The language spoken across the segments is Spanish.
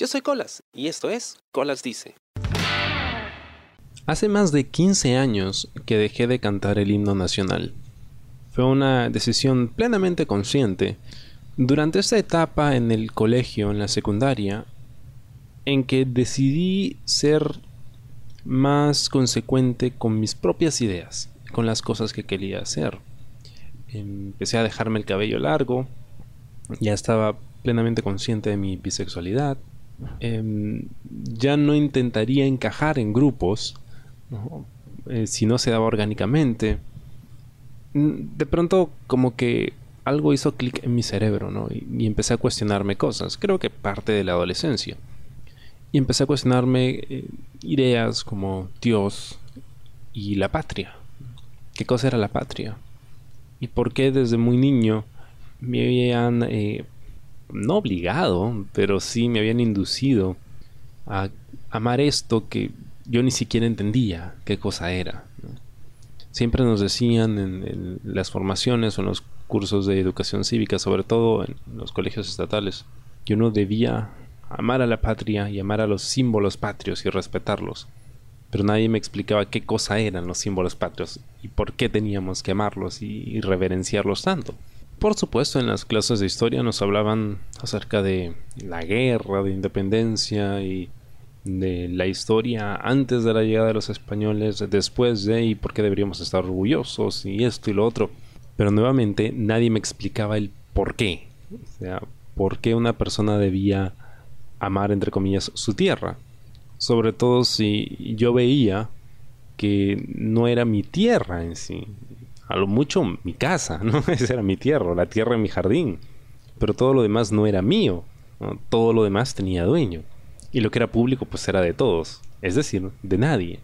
Yo soy Colas y esto es Colas Dice. Hace más de 15 años que dejé de cantar el himno nacional. Fue una decisión plenamente consciente. Durante esta etapa en el colegio, en la secundaria, en que decidí ser más consecuente con mis propias ideas, con las cosas que quería hacer. Empecé a dejarme el cabello largo, ya estaba plenamente consciente de mi bisexualidad, Em, ya no intentaría encajar en grupos eh, si no se daba orgánicamente. Mm, de pronto como que algo hizo clic en mi cerebro ¿no? y, empecé a cuestionarme cosas. Creo que parte de la adolescencia. Y empecé a cuestionarme eh, ideas como Dios y la patria. ¿Qué cosa era la patria? ¿Y por qué desde muy niño me habían eh, no obligado, pero sí me habían inducido a amar esto que yo ni siquiera entendía qué cosa era. Siempre nos decían en, las formaciones o en los cursos de educación cívica, sobre todo en los colegios estatales, que uno debía amar a la patria y amar a los símbolos patrios y respetarlos. Pero nadie me explicaba qué cosa eran los símbolos patrios y por qué teníamos que amarlos y reverenciarlos tanto. Por supuesto, en las clases de historia nos hablaban acerca de la guerra de independencia y de la historia antes de la llegada de los españoles, después de y por qué deberíamos estar orgullosos y esto y lo otro. Pero nuevamente nadie me explicaba el por qué. O sea, por qué una persona debía amar, entre comillas, su tierra. Sobre todo si yo veía que no era mi tierra en sí a lo mucho mi casa, ¿no? Esa era mi tierra, la tierra en mi jardín. Pero todo lo demás no era mío, todo lo demás tenía dueño. Y lo que era público pues era de todos, es decir, de nadie.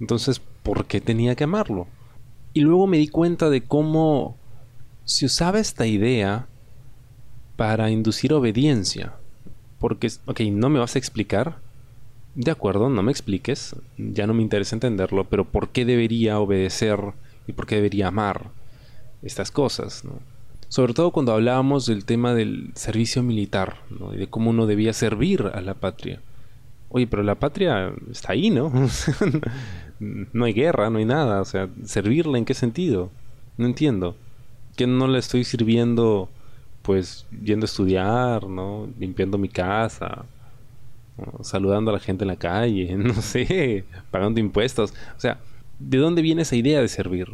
Entonces, ¿por qué tenía que amarlo? Y luego me di cuenta de cómo se usaba esta idea para inducir obediencia. Porque, ok, no me vas a explicar. De acuerdo, no me expliques. Ya no me interesa entenderlo, pero ¿por qué debería obedecer y por qué debería amar estas cosas, ¿no? Sobre todo cuando hablábamos del tema del servicio militar, ¿no? Y de cómo uno debía servir a la patria. Oye, pero la patria está ahí, ¿no? no hay guerra, no hay nada. O sea, ¿servirla en qué sentido? No entiendo. Que no la estoy sirviendo, pues, yendo a estudiar, ¿no? Limpiando mi casa, saludando a la gente en la calle, no sé, pagando impuestos. O sea, ¿De dónde viene esa idea de servir?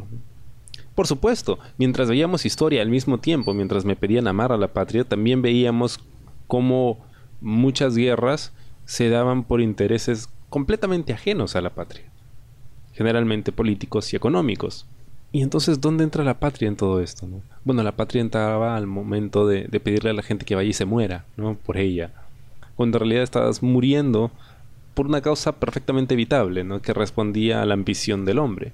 Por supuesto, mientras veíamos historia al mismo tiempo, mientras me pedían amar a la patria, también veíamos cómo muchas guerras se daban por intereses completamente ajenos a la patria, generalmente políticos y económicos. Y entonces, ¿dónde entra la patria en todo esto? Bueno, la patria entraba al momento de, de, pedirle a la gente que vaya y se muera, ¿no? Por ella. Cuando en realidad estabas muriendo por una causa perfectamente evitable, ¿no? que respondía a la ambición del hombre.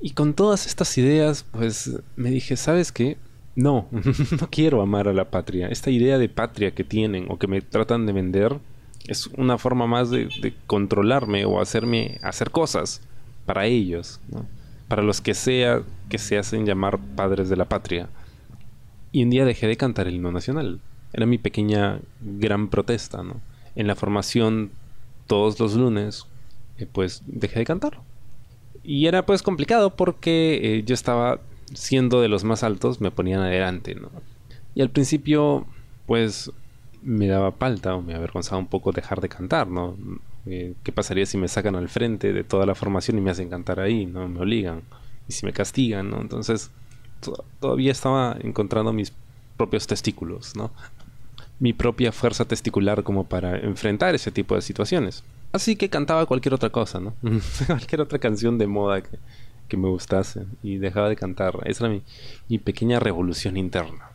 Y con todas estas ideas, pues me dije, ¿sabes qué? No, no quiero amar a la patria. Esta idea de patria que tienen o que me tratan de vender es una forma más de, controlarme o hacerme hacer cosas para ellos, para los que sea que se hacen llamar padres de la patria. Y un día dejé de cantar el himno nacional. Era mi pequeña gran protesta. En la formación todos los lunes, eh, pues dejé de cantar. Y era pues complicado porque eh, yo estaba siendo de los más altos, me ponían adelante, ¿no? Y al principio, pues me daba palta o me avergonzaba un poco dejar de cantar, ¿no? Eh, ¿Qué pasaría si me sacan al frente de toda la formación y me hacen cantar ahí, ¿no? Me obligan. Y si me castigan, ¿no? Entonces, todavía estaba encontrando mis propios testículos, ¿no? Mi propia fuerza testicular como para enfrentar ese tipo de situaciones. Así que cantaba cualquier otra cosa, ¿no? cualquier otra canción de moda que, que, me gustase y dejaba de cantar. Esa era mi, pequeña revolución interna.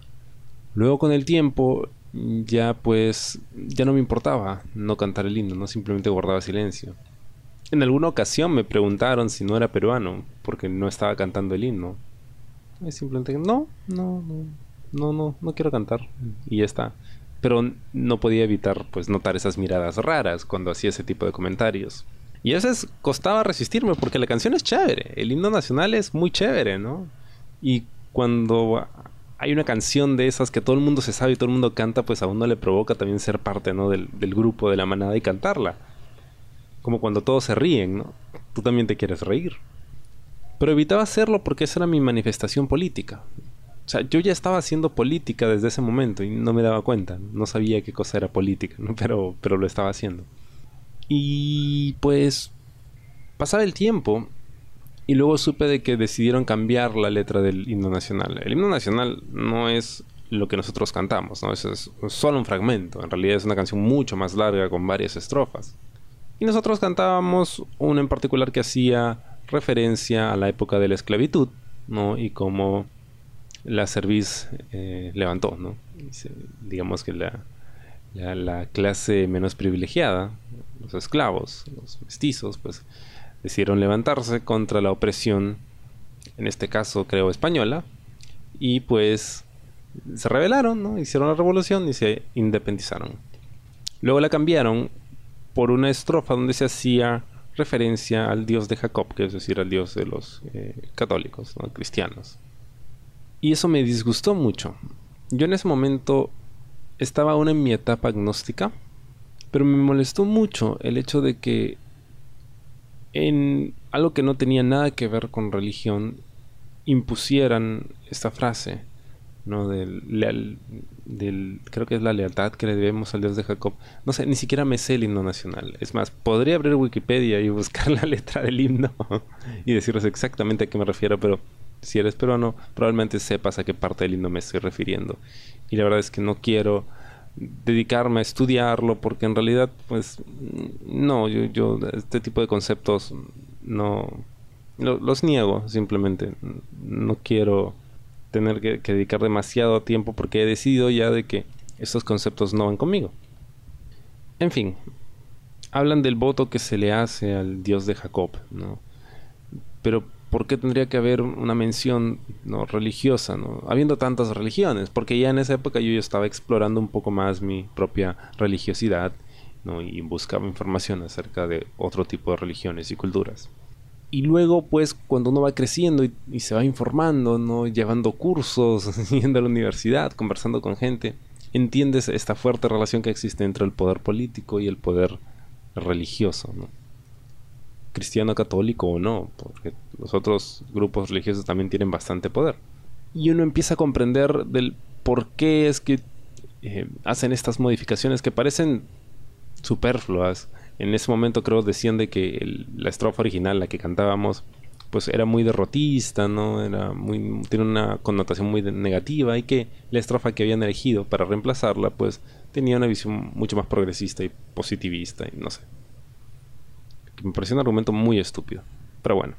Luego con el tiempo ya pues ya no me importaba no cantar el himno, no simplemente guardaba silencio. En alguna ocasión me preguntaron si no era peruano porque no estaba cantando el himno. Y simplemente no, no, no, no, no, no quiero cantar y ya está pero no podía evitar pues notar esas miradas raras cuando hacía ese tipo de comentarios. Y a veces costaba resistirme porque la canción es chévere, el himno nacional es muy chévere, ¿no? Y cuando hay una canción de esas que todo el mundo se sabe y todo el mundo canta, pues a uno le provoca también ser parte ¿no? del, del grupo, de la manada y cantarla. Como cuando todos se ríen, ¿no? Tú también te quieres reír. Pero evitaba hacerlo porque esa era mi manifestación política. O sea, yo ya estaba haciendo política desde ese momento y no me daba cuenta. No sabía qué cosa era política, pero, pero lo estaba haciendo. Y pues pasaba el tiempo y luego supe de que decidieron cambiar la letra del himno nacional. El himno nacional no es lo que nosotros cantamos, ¿no? Eso es solo un fragmento. En realidad es una canción mucho más larga con varias estrofas. Y nosotros cantábamos una en particular que hacía referencia a la época de la esclavitud, ¿no? Y cómo la cerviz eh, levantó, ¿no? digamos que la, la, la clase menos privilegiada, los esclavos, los mestizos, pues decidieron levantarse contra la opresión, en este caso creo española, y pues se rebelaron, ¿no? hicieron la revolución y se independizaron. Luego la cambiaron por una estrofa donde se hacía referencia al dios de Jacob, que es decir, al dios de los eh, católicos, ¿no? cristianos. Y eso me disgustó mucho. Yo en ese momento estaba aún en mi etapa agnóstica, pero me molestó mucho el hecho de que en algo que no tenía nada que ver con religión, impusieran esta frase, ¿no? Del, creo que es la lealtad que le debemos al Dios de Jacob. No sé, ni siquiera me sé el himno nacional. Es más, podría abrir Wikipedia y buscar la letra del himno y deciros exactamente a qué me refiero, pero si eres peruano, probablemente sepas a qué parte del himno me estoy refiriendo. Y la verdad es que no quiero dedicarme a estudiarlo porque en realidad pues no yo, yo este tipo de conceptos no los niego simplemente no quiero tener que, dedicar demasiado tiempo porque he decidido ya de que estos conceptos no van conmigo en fin hablan del voto que se le hace al dios de Jacob no pero ¿por qué tendría que haber una mención ¿no? religiosa, ¿no? habiendo tantas religiones? Porque ya en esa época yo estaba explorando un poco más mi propia religiosidad ¿no? y buscaba información acerca de otro tipo de religiones y culturas. Y luego, pues, cuando uno va creciendo y, se va informando, ¿no? llevando cursos, yendo a la universidad, conversando con gente, entiendes esta fuerte relación que existe entre el poder político y el poder religioso. ¿no? Cristiano católico o no, porque los otros grupos religiosos también tienen bastante poder. Y uno empieza a comprender del por qué es que eh, hacen estas modificaciones que parecen superfluas. En ese momento creo decían de que la estrofa original, la que cantábamos, pues era muy derrotista, ¿no? Era muy, tiene una connotación muy negativa y que la estrofa que habían elegido para reemplazarla, pues tenía una visión mucho más progresista y positivista y no sé me pareció un argumento muy estúpido. Pero bueno.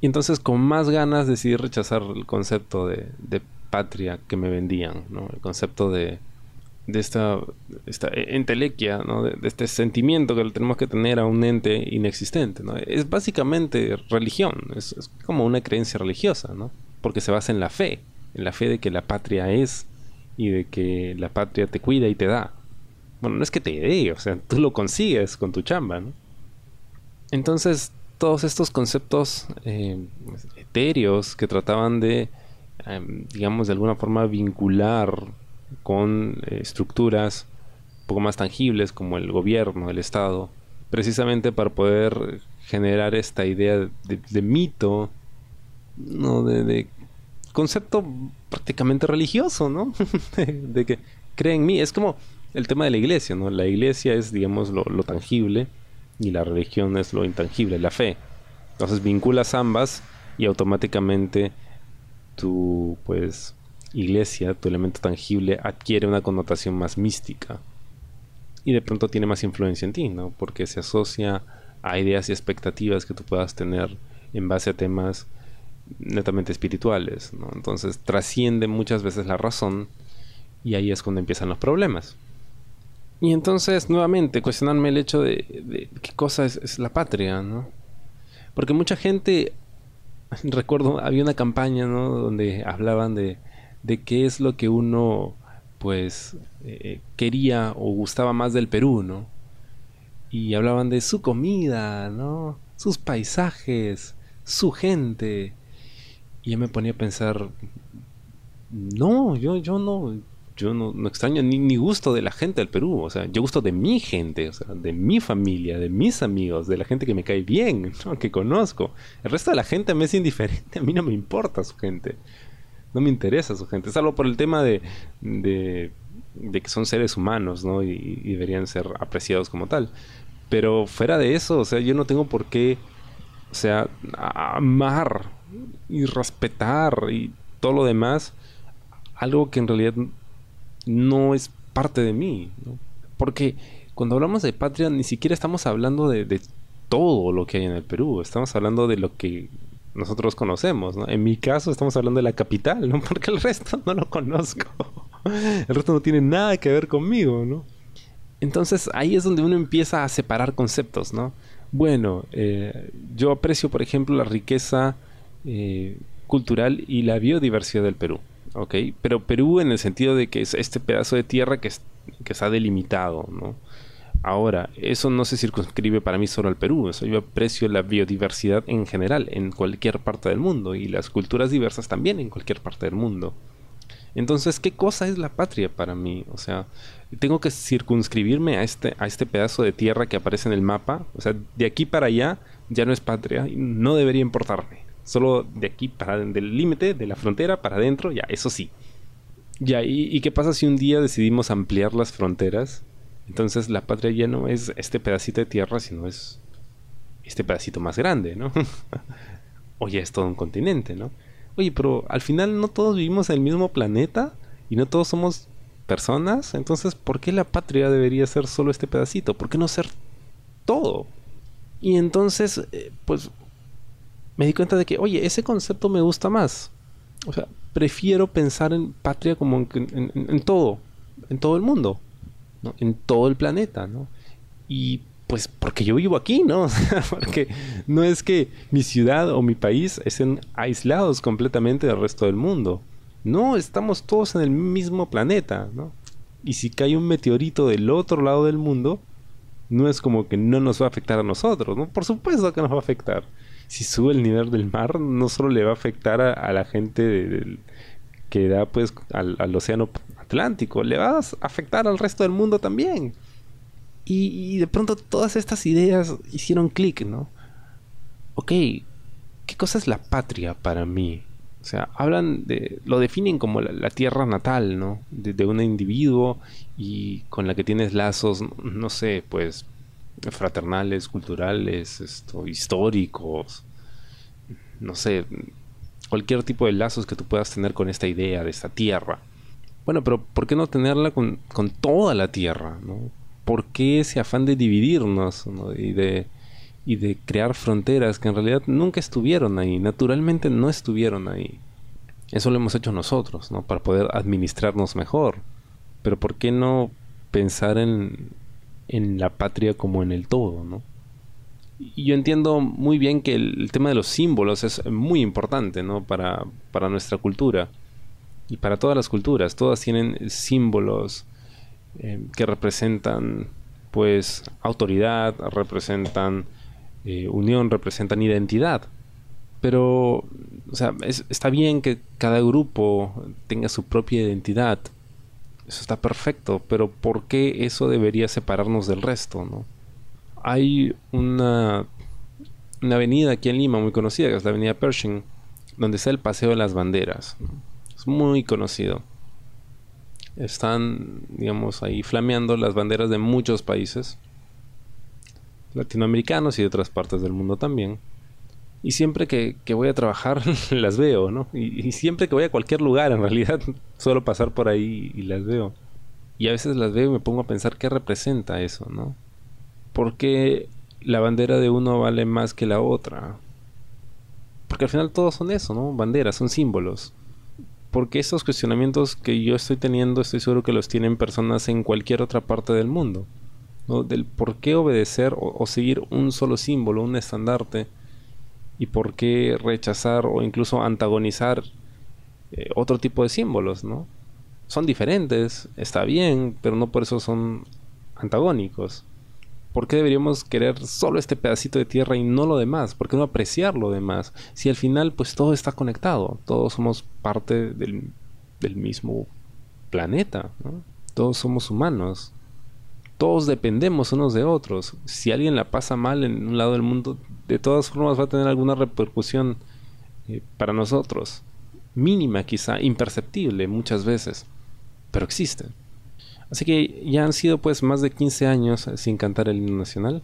Y entonces con más ganas decidí rechazar el concepto de, patria que me vendían, ¿no? El concepto de, de esta, esta entelequia, ¿no? De, este sentimiento que tenemos que tener a un ente inexistente, ¿no? Es básicamente religión, es, es, como una creencia religiosa, ¿no? Porque se basa en la fe, en la fe de que la patria es y de que la patria te cuida y te da. Bueno, no es que te dé, o sea, tú lo consigues con tu chamba, ¿no? Entonces, todos estos conceptos eh, etéreos que trataban de, em, digamos, de alguna forma vincular con eh, estructuras un poco más tangibles como el gobierno, el Estado, precisamente para poder generar esta idea de, mito, ¿no? De, concepto prácticamente religioso, ¿no? de, que creen en mí. Es como el tema de la iglesia, ¿no? La iglesia es, digamos, lo tangible y la religión es lo intangible, la fe. Entonces vinculas ambas y automáticamente tu pues iglesia, tu elemento tangible adquiere una connotación más mística y de pronto tiene más influencia en ti, ¿no? Porque se asocia a ideas y expectativas que tú puedas tener en base a temas netamente espirituales, ¿no? Entonces trasciende muchas veces la razón y ahí es cuando empiezan los problemas. Y entonces, nuevamente, cuestionarme el hecho de, qué cosa es, la patria, ¿no? Porque mucha gente, recuerdo, había una campaña, ¿no? Donde hablaban de, de qué es lo que uno, pues, eh, quería o gustaba más del Perú, ¿no? Y hablaban de su comida, ¿no? Sus paisajes, su gente. Y yo me ponía a pensar, no, yo, yo no, yo no, extraño ni, ni, gusto de la gente del Perú, o sea, yo gusto de mi gente, o sea, de mi familia, de mis amigos, de la gente que me cae bien, que conozco. El resto de la gente me es indiferente, a mí no me importa su gente, no me interesa su gente, salvo por el tema de, de, que son seres humanos, ¿no? Y, y, deberían ser apreciados como tal. Pero fuera de eso, o sea, yo no tengo por qué, o sea, amar y respetar y todo lo demás, algo que en realidad no es parte de mí. Porque cuando hablamos de patria ni siquiera estamos hablando de, todo lo que hay en el Perú, estamos hablando de lo que nosotros conocemos. En mi caso estamos hablando de la capital, ¿no? porque el resto no lo conozco. El resto no tiene nada que ver conmigo, ¿no? Entonces ahí es donde uno empieza a separar conceptos, ¿no? Bueno, eh, yo aprecio, por ejemplo, la riqueza eh, cultural y la biodiversidad del Perú. ¿Ok? Pero Perú en el sentido de que es este pedazo de tierra que, que está delimitado, ¿no? Ahora, eso no se circunscribe para mí solo al Perú, eso yo aprecio la biodiversidad en general, en cualquier parte del mundo, y las culturas diversas también en cualquier parte del mundo. Entonces, ¿qué cosa es la patria para mí? O sea, tengo que circunscribirme a este, a este pedazo de tierra que aparece en el mapa. O sea, de aquí para allá ya no es patria no debería importarme. Solo de aquí para del límite, de la frontera para adentro, ya, eso sí. Ya, ¿y, qué pasa si un día decidimos ampliar las fronteras? Entonces la patria ya no es este pedacito de tierra, sino es este pedacito más grande, ¿no? o ya es todo un continente, ¿no? Oye, pero al final no todos vivimos en el mismo planeta y no todos somos personas, entonces ¿por qué la patria debería ser solo este pedacito? ¿Por qué no ser todo? Y entonces, eh, pues me di cuenta de que, oye, ese concepto me gusta más. O sea, prefiero pensar en patria como en, todo, en todo el mundo, ¿no? en todo el planeta, ¿no? Y pues porque yo vivo aquí, ¿no? porque no es que mi ciudad o mi país estén aislados completamente del resto del mundo. No, estamos todos en el mismo planeta, ¿no? Y si cae un meteorito del otro lado del mundo, no es como que no nos va a afectar a nosotros, ¿no? Por supuesto que nos va a afectar si sube el nivel del mar, no solo le va a afectar a, la gente que da pues al, océano Atlántico, le va a afectar al resto del mundo también. Y, de pronto todas estas ideas hicieron clic, ¿no? Ok, ¿qué cosa es la patria para mí? O sea, hablan de, lo definen como la, tierra natal, ¿no? De, un individuo y con la que tienes lazos, no sé, pues fraternales, culturales, esto, históricos, no sé, cualquier tipo de lazos que tú puedas tener con esta idea de esta tierra. Bueno, pero ¿por qué no tenerla con, toda la tierra? ¿no? ¿Por qué ese afán de dividirnos y, de, y de crear fronteras que en realidad nunca estuvieron ahí, naturalmente no estuvieron ahí? Eso lo hemos hecho nosotros, ¿no? Para poder administrarnos mejor. Pero ¿por qué no pensar en, en la patria como en el todo, ¿no? Y yo entiendo muy bien que el, tema de los símbolos es muy importante, ¿no? Para, para nuestra cultura y para todas las culturas. Todas tienen símbolos eh, que representan, pues, autoridad, representan eh, unión, representan identidad. Pero, o sea, está bien que cada grupo tenga su propia identidad, eso está perfecto, pero ¿por qué eso debería separarnos del resto, no? Hay una, una avenida aquí en Lima muy conocida, que es la avenida Pershing, donde está el Paseo de las Banderas. Es muy conocido. Están, digamos, ahí flameando las banderas de muchos países, latinoamericanos y de otras partes del mundo también. Y siempre que, voy a trabajar las veo, ¿no? Y, siempre que voy a cualquier lugar, en realidad, suelo pasar por ahí y las veo. Y a veces las veo y me pongo a pensar qué representa eso, ¿no? ¿Por qué la bandera de uno vale más que la otra? Porque al final todos son eso, ¿no? Banderas, son símbolos. Porque esos cuestionamientos que yo estoy teniendo, estoy seguro que los tienen personas en cualquier otra parte del mundo. ¿no? Del por qué obedecer o seguir un solo símbolo, un estandarte y por qué rechazar o incluso antagonizar eh, otro tipo de símbolos, ¿no? Son diferentes, está bien, pero no por eso son antagónicos. ¿Por qué deberíamos querer solo este pedacito de tierra y no lo demás? ¿Por qué no apreciar lo demás? Si al final pues todo está conectado, todos somos parte del del mismo planeta. Todos somos humanos. Todos dependemos unos de otros. Si alguien la pasa mal en un lado del mundo, de todas formas va a tener alguna repercusión eh, para nosotros. Mínima quizá, imperceptible muchas veces, pero existe. Así que ya han sido pues más de 15 años sin cantar el himno nacional.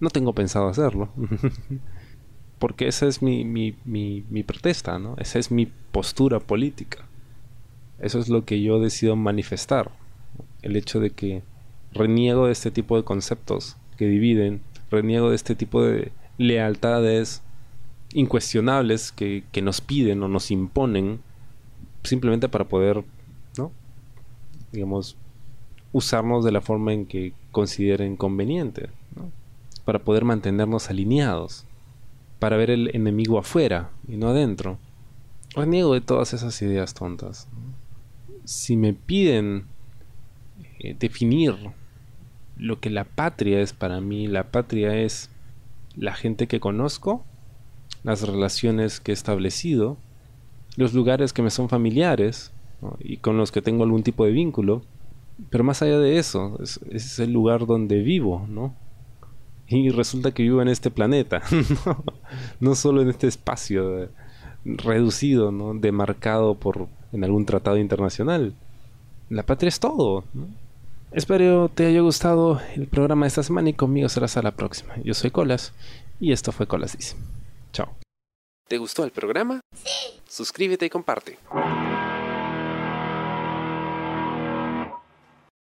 No tengo pensado hacerlo. Porque esa es mi, mi, mi, protesta, ¿no? Esa es mi postura política. Eso es lo que yo decido manifestar. El hecho de que reniego de este tipo de conceptos que dividen, reniego de este tipo de lealtades incuestionables que, nos piden o nos imponen simplemente para poder, ¿no? Digamos, usarnos de la forma en que consideren conveniente, para poder mantenernos alineados, para ver el enemigo afuera y no adentro. Reniego de todas esas ideas tontas. Si me piden eh, definir lo que la patria es para mí, la patria es la gente que conozco, las relaciones que he establecido, los lugares que me son familiares y con los que tengo algún tipo de vínculo. Pero más allá de eso, es, el lugar donde vivo, ¿no? Y resulta que vivo en este planeta, no solo en este espacio reducido, ¿no? demarcado por en algún tratado internacional. La patria es todo. ¿no? Espero te haya gustado el programa de esta semana y conmigo será hasta la próxima. Yo soy Colas y esto fue Colas Dice. Chao. ¿Te gustó el programa? Sí. Suscríbete y comparte.